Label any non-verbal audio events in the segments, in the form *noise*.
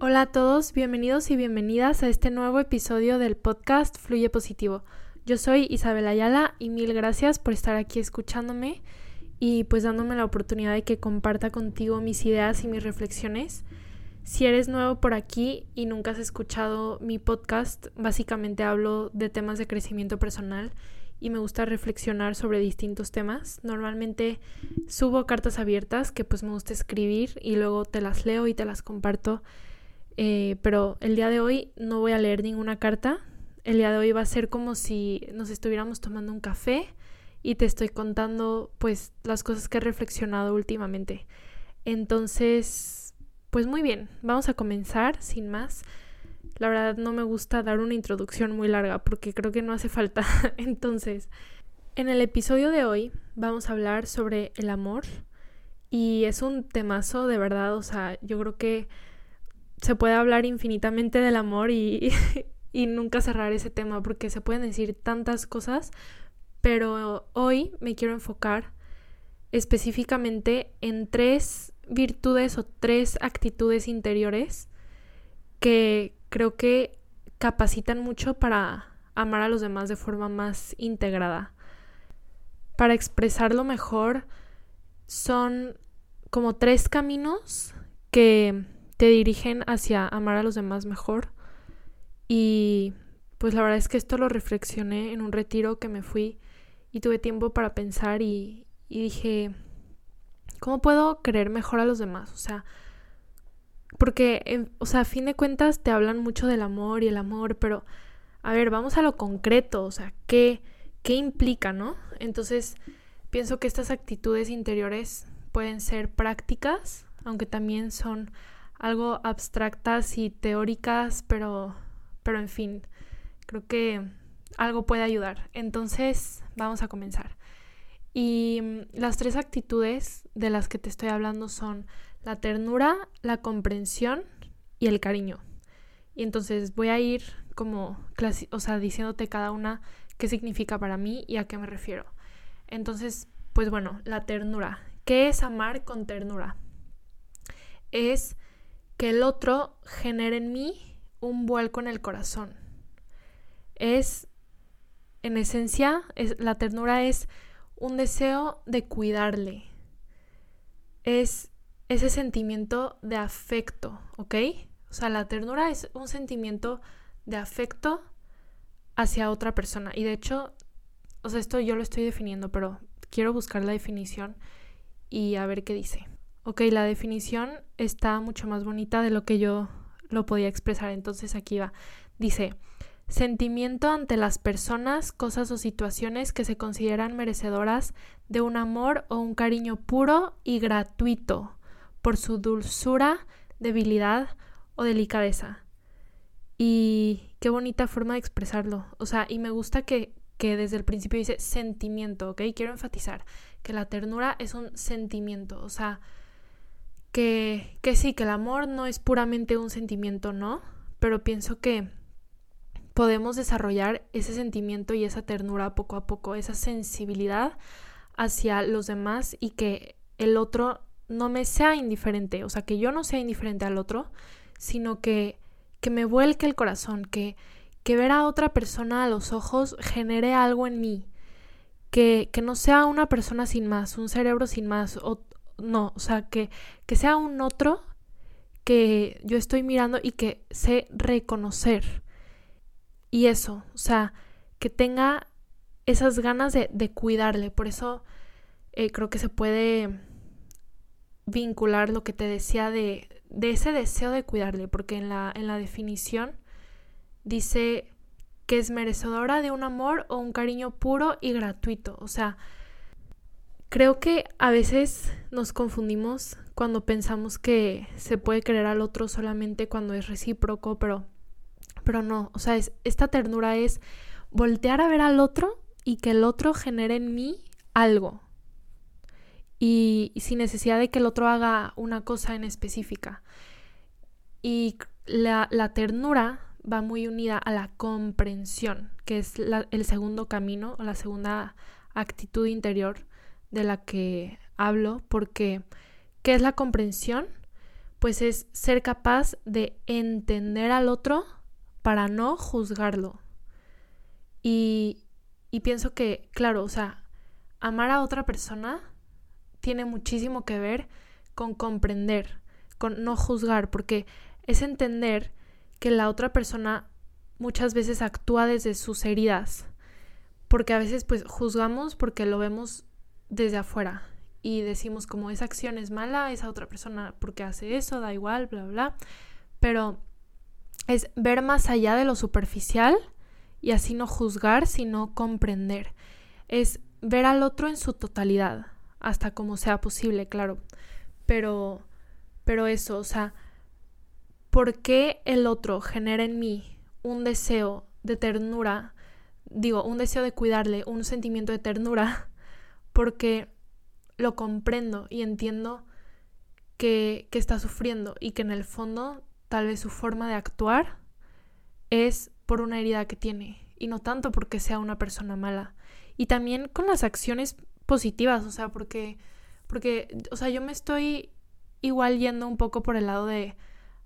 Hola a todos, bienvenidos y bienvenidas a este nuevo episodio del podcast Fluye Positivo. Yo soy Isabel Ayala y mil gracias por estar aquí escuchándome y pues dándome la oportunidad de que comparta contigo mis ideas y mis reflexiones. Si eres nuevo por aquí y nunca has escuchado mi podcast, básicamente hablo de temas de crecimiento personal y me gusta reflexionar sobre distintos temas. Normalmente subo cartas abiertas que pues me gusta escribir y luego te las leo y te las comparto. Eh, pero el día de hoy no voy a leer ninguna carta. El día de hoy va a ser como si nos estuviéramos tomando un café y te estoy contando pues las cosas que he reflexionado últimamente. Entonces, pues muy bien, vamos a comenzar sin más. La verdad no me gusta dar una introducción muy larga porque creo que no hace falta. *laughs* Entonces, en el episodio de hoy vamos a hablar sobre el amor y es un temazo de verdad, o sea, yo creo que se puede hablar infinitamente del amor y, *laughs* y nunca cerrar ese tema porque se pueden decir tantas cosas, pero hoy me quiero enfocar específicamente en tres virtudes o tres actitudes interiores que creo que capacitan mucho para amar a los demás de forma más integrada. Para expresarlo mejor, son como tres caminos que te dirigen hacia amar a los demás mejor. Y pues la verdad es que esto lo reflexioné en un retiro que me fui y tuve tiempo para pensar y, dije, ¿cómo puedo querer mejor a los demás? O sea, porque, o sea, a fin de cuentas te hablan mucho del amor y el amor, pero, a ver, vamos a lo concreto, o sea, ¿qué, qué implica, no? Entonces, pienso que estas actitudes interiores pueden ser prácticas, aunque también son algo abstractas y teóricas, pero, pero en fin, creo que algo puede ayudar. Entonces, vamos a comenzar. Y mm, las tres actitudes de las que te estoy hablando son la ternura, la comprensión y el cariño. Y entonces voy a ir como, o sea, diciéndote cada una qué significa para mí y a qué me refiero. Entonces, pues bueno, la ternura. ¿Qué es amar con ternura? Es que el otro genere en mí un vuelco en el corazón. Es, en esencia, es, la ternura es un deseo de cuidarle. Es ese sentimiento de afecto, ¿ok? O sea, la ternura es un sentimiento de afecto hacia otra persona. Y de hecho, o sea, esto yo lo estoy definiendo, pero quiero buscar la definición y a ver qué dice. Ok, la definición está mucho más bonita de lo que yo lo podía expresar. Entonces aquí va. Dice, sentimiento ante las personas, cosas o situaciones que se consideran merecedoras de un amor o un cariño puro y gratuito por su dulzura, debilidad o delicadeza. Y qué bonita forma de expresarlo. O sea, y me gusta que, que desde el principio dice sentimiento, ¿ok? Quiero enfatizar que la ternura es un sentimiento. O sea, que, que sí, que el amor no es puramente un sentimiento, ¿no? Pero pienso que podemos desarrollar ese sentimiento y esa ternura poco a poco, esa sensibilidad hacia los demás y que el otro no me sea indiferente, o sea, que yo no sea indiferente al otro, sino que, que me vuelque el corazón, que, que ver a otra persona a los ojos genere algo en mí, que, que no sea una persona sin más, un cerebro sin más, o, no, o sea, que, que sea un otro que yo estoy mirando y que sé reconocer. Y eso, o sea, que tenga esas ganas de, cuidarle. Por eso eh, creo que se puede vincular lo que te decía de, de ese deseo de cuidarle, porque en la, en la definición dice que es merecedora de un amor o un cariño puro y gratuito. O sea, creo que a veces nos confundimos cuando pensamos que se puede querer al otro solamente cuando es recíproco, pero, pero no. O sea, es, esta ternura es voltear a ver al otro y que el otro genere en mí algo y, sin necesidad de que el otro haga una cosa en específica. Y la, ternura va muy unida a la comprensión, que es el segundo camino o la segunda actitud interior de la que hablo, porque ¿qué es la comprensión? pues es ser capaz de entender al otro para no juzgarlo. Y, y pienso que, claro, o sea, amar a otra persona tiene muchísimo que ver con comprender, con no juzgar, porque es entender que la otra persona muchas veces actúa desde sus heridas, porque a veces pues juzgamos porque lo vemos desde afuera y decimos como esa acción es mala, esa otra persona porque hace eso, da igual, bla, bla, pero es ver más allá de lo superficial y así no juzgar, sino comprender. Es ver al otro en su totalidad, hasta como sea posible, claro. Pero, pero eso, o sea, ¿por qué el otro genera en mí un deseo de ternura? Digo, un deseo de cuidarle, un sentimiento de ternura, porque lo comprendo y entiendo que, que está sufriendo y que en el fondo tal vez su forma de actuar es por una herida que tiene y no tanto porque sea una persona mala. Y también con las acciones positivas, o sea, porque, porque, o sea, yo me estoy igual yendo un poco por el lado de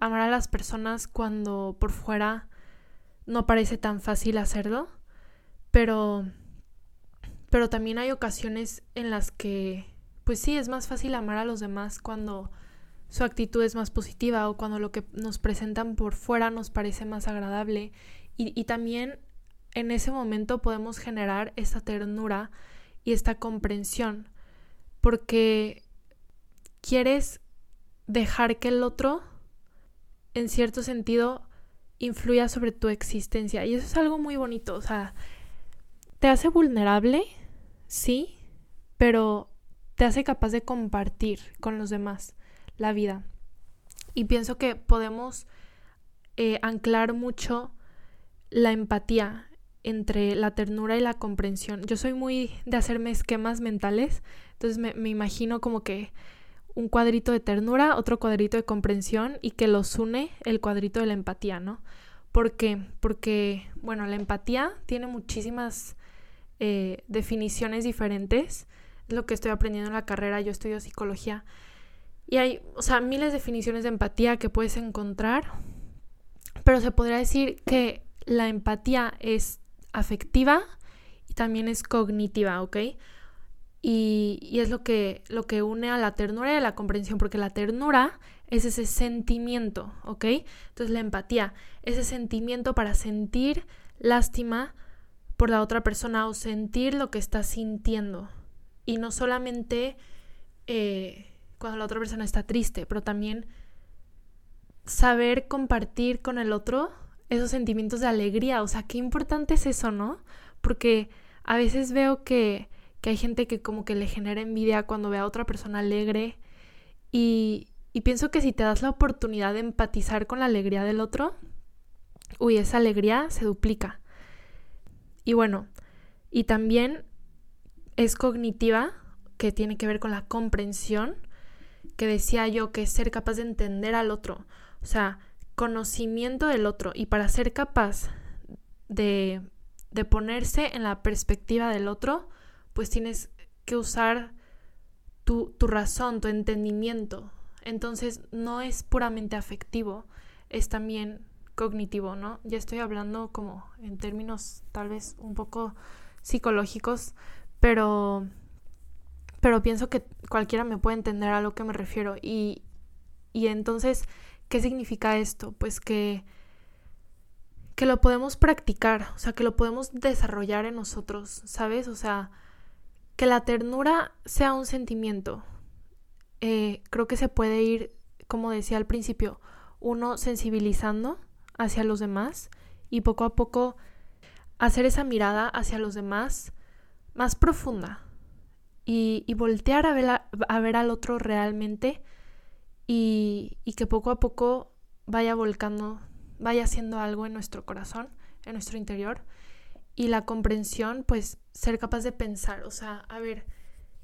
amar a las personas cuando por fuera no parece tan fácil hacerlo, pero, pero también hay ocasiones en las que, pues sí, es más fácil amar a los demás cuando su actitud es más positiva o cuando lo que nos presentan por fuera nos parece más agradable. Y, también en ese momento podemos generar esta ternura y esta comprensión porque quieres dejar que el otro en cierto sentido influya sobre tu existencia. Y eso es algo muy bonito, o sea, te hace vulnerable, sí, pero te hace capaz de compartir con los demás la vida. Y pienso que podemos eh, anclar mucho la empatía entre la ternura y la comprensión. Yo soy muy de hacerme esquemas mentales, entonces me, me, imagino como que un cuadrito de ternura, otro cuadrito de comprensión y que los une el cuadrito de la empatía, ¿no? ¿Por qué? Porque, bueno, la empatía tiene muchísimas eh, definiciones diferentes, es lo que estoy aprendiendo en la carrera, yo estudio psicología, y hay, o sea, miles de definiciones de empatía que puedes encontrar, pero se podría decir que la empatía es afectiva y también es cognitiva, ¿ok? Y, y, es lo que, lo que une a la ternura y a la comprensión, porque la ternura es ese sentimiento, ¿ok? Entonces la empatía, ese sentimiento para sentir lástima por la otra persona o sentir lo que está sintiendo. Y no solamente eh, cuando la otra persona está triste, pero también saber compartir con el otro esos sentimientos de alegría. O sea, qué importante es eso, ¿no? Porque a veces veo que, que hay gente que como que le genera envidia cuando ve a otra persona alegre y, y pienso que si te das la oportunidad de empatizar con la alegría del otro, uy, esa alegría se duplica. Y bueno, y también es cognitiva, que tiene que ver con la comprensión que decía yo, que es ser capaz de entender al otro, o sea, conocimiento del otro. Y para ser capaz de, de ponerse en la perspectiva del otro, pues tienes que usar tu, tu razón, tu entendimiento. Entonces no es puramente afectivo, es también cognitivo, ¿no? Ya estoy hablando como en términos tal vez un poco psicológicos, pero pero pienso que cualquiera me puede entender a lo que me refiero. Y, y entonces, ¿qué significa esto? Pues que, que lo podemos practicar, o sea, que lo podemos desarrollar en nosotros, ¿sabes? O sea, que la ternura sea un sentimiento. Eh, creo que se puede ir, como decía al principio, uno sensibilizando hacia los demás y poco a poco hacer esa mirada hacia los demás más profunda, y, voltear a ver, a, ver, al otro realmente y, y que poco a poco vaya volcando, vaya haciendo algo en nuestro corazón, en nuestro interior. Y la comprensión, pues ser capaz de pensar, o sea, a ver,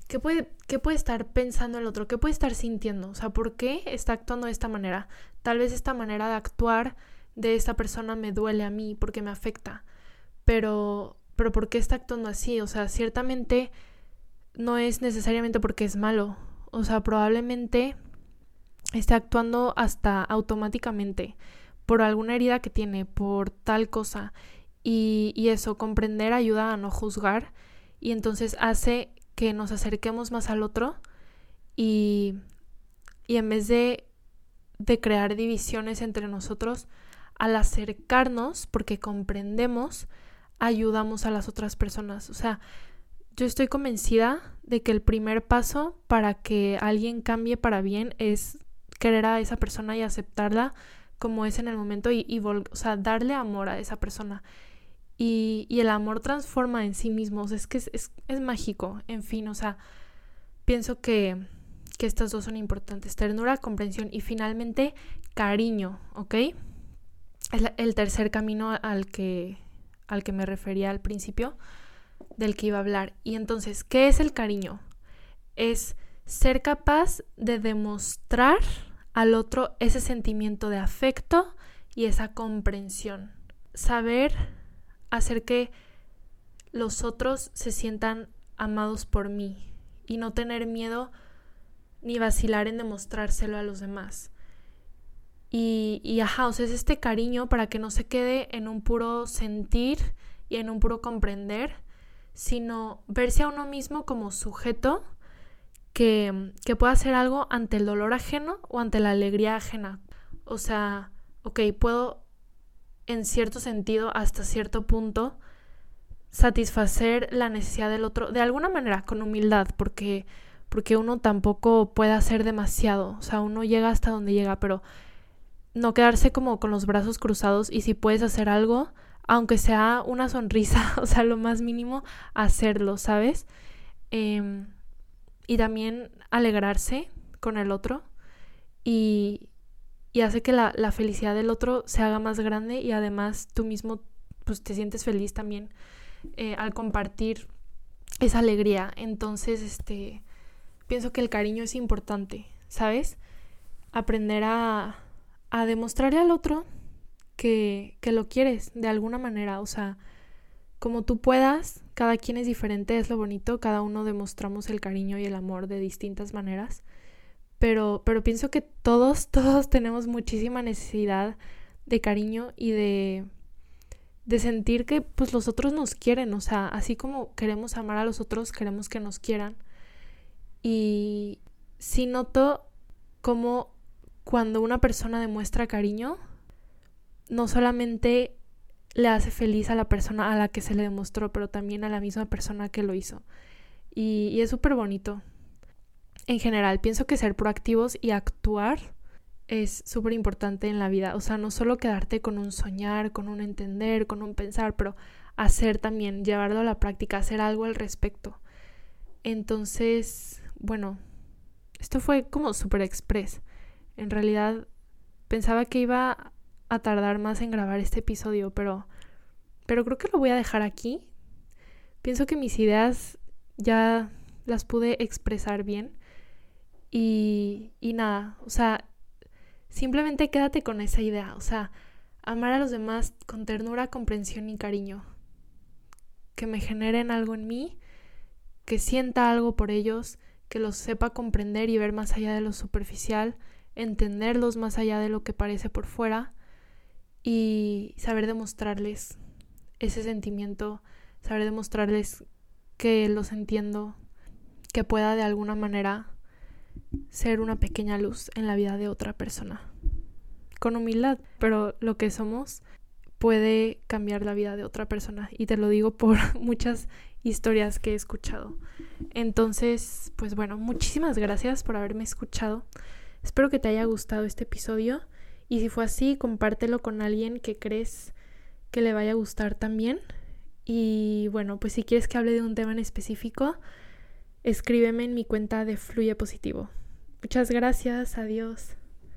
¿qué puede, ¿qué puede estar pensando el otro? ¿Qué puede estar sintiendo? O sea, ¿por qué está actuando de esta manera? Tal vez esta manera de actuar de esta persona me duele a mí porque me afecta, pero, pero ¿por qué está actuando así? O sea, ciertamente no es necesariamente porque es malo. O sea, probablemente esté actuando hasta automáticamente por alguna herida que tiene, por tal cosa. Y, y eso, comprender ayuda a no juzgar y entonces hace que nos acerquemos más al otro y, y en vez de, de crear divisiones entre nosotros, al acercarnos, porque comprendemos, ayudamos a las otras personas. O sea, yo estoy convencida de que el primer paso para que alguien cambie para bien es querer a esa persona y aceptarla como es en el momento y, o sea, darle amor a esa persona. Y, y, el amor transforma en sí mismo, o sea, es que es mágico, en fin, o sea, pienso que, que estas dos son importantes, ternura, comprensión y finalmente cariño, ¿ok? Es el tercer camino al que, al que me refería al principio, del que iba a hablar. Y entonces, ¿qué es el cariño? Es ser capaz de demostrar al otro ese sentimiento de afecto y esa comprensión. Saber hacer que los otros se sientan amados por mí y no tener miedo ni vacilar en demostrárselo a los demás. Y, ajá, o sea, es este cariño para que no se quede en un puro sentir y en un puro comprender, sino verse a uno mismo como sujeto que, que pueda hacer algo ante el dolor ajeno o ante la alegría ajena. O sea, ok, puedo en cierto sentido, hasta cierto punto, satisfacer la necesidad del otro de alguna manera, con humildad, porque, porque uno tampoco puede hacer demasiado, o sea, uno llega hasta donde llega, pero no quedarse como con los brazos cruzados y si puedes hacer algo, aunque sea una sonrisa, *laughs* o sea, lo más mínimo, hacerlo, ¿sabes? Em, y también alegrarse con el otro y, y hace que la, la, felicidad del otro se haga más grande y además tú mismo pues te sientes feliz también eh, al compartir esa alegría. Entonces, este, pienso que el cariño es importante, ¿sabes? Aprender a, a demostrarle al otro que, que lo quieres de alguna manera, o sea, como tú puedas, cada quien es diferente, es lo bonito, cada uno demostramos el cariño y el amor de distintas maneras. Pero, pero pienso que todos, *laughs* todos tenemos muchísima necesidad de cariño y de, de sentir que pues los otros nos quieren, o sea, así como queremos amar a los otros, queremos que nos quieran. Y sí noto como cuando una persona demuestra cariño, no solamente le hace feliz a la persona a la que se le demostró, pero también a la misma persona que lo hizo. Y, y es súper bonito en general, pienso que ser proactivos y actuar es súper importante en la vida. O sea, no solo quedarte con un soñar, con un entender, con un pensar, pero hacer también, llevarlo a la práctica, hacer algo al respecto. Entonces, bueno, esto fue como súper express. En realidad, pensaba que iba a tardar más en grabar este episodio, pero, pero creo que lo voy a dejar aquí. Pienso que mis ideas ya las pude expresar bien. Y, y nada, o sea, simplemente quédate con esa idea, o sea, amar a los demás con ternura, comprensión y cariño. Que me generen algo en mí, que sienta algo por ellos, que los sepa comprender y ver más allá de lo superficial, entenderlos más allá de lo que parece por fuera y saber demostrarles ese sentimiento, saber demostrarles que los entiendo, que pueda de alguna manera ser una pequeña luz en la vida de otra persona. Con humildad, pero lo que somos puede cambiar la vida de otra persona. Y te lo digo por *laughs* muchas historias que he escuchado. Entonces, pues bueno, muchísimas gracias por haberme escuchado. Espero que te haya gustado este episodio. Y si fue así, compártelo con alguien que crees que le vaya a gustar también. Y bueno, pues si quieres que hable de un tema en específico, escríbeme en mi cuenta de Fluye Positivo. Muchas gracias, adiós.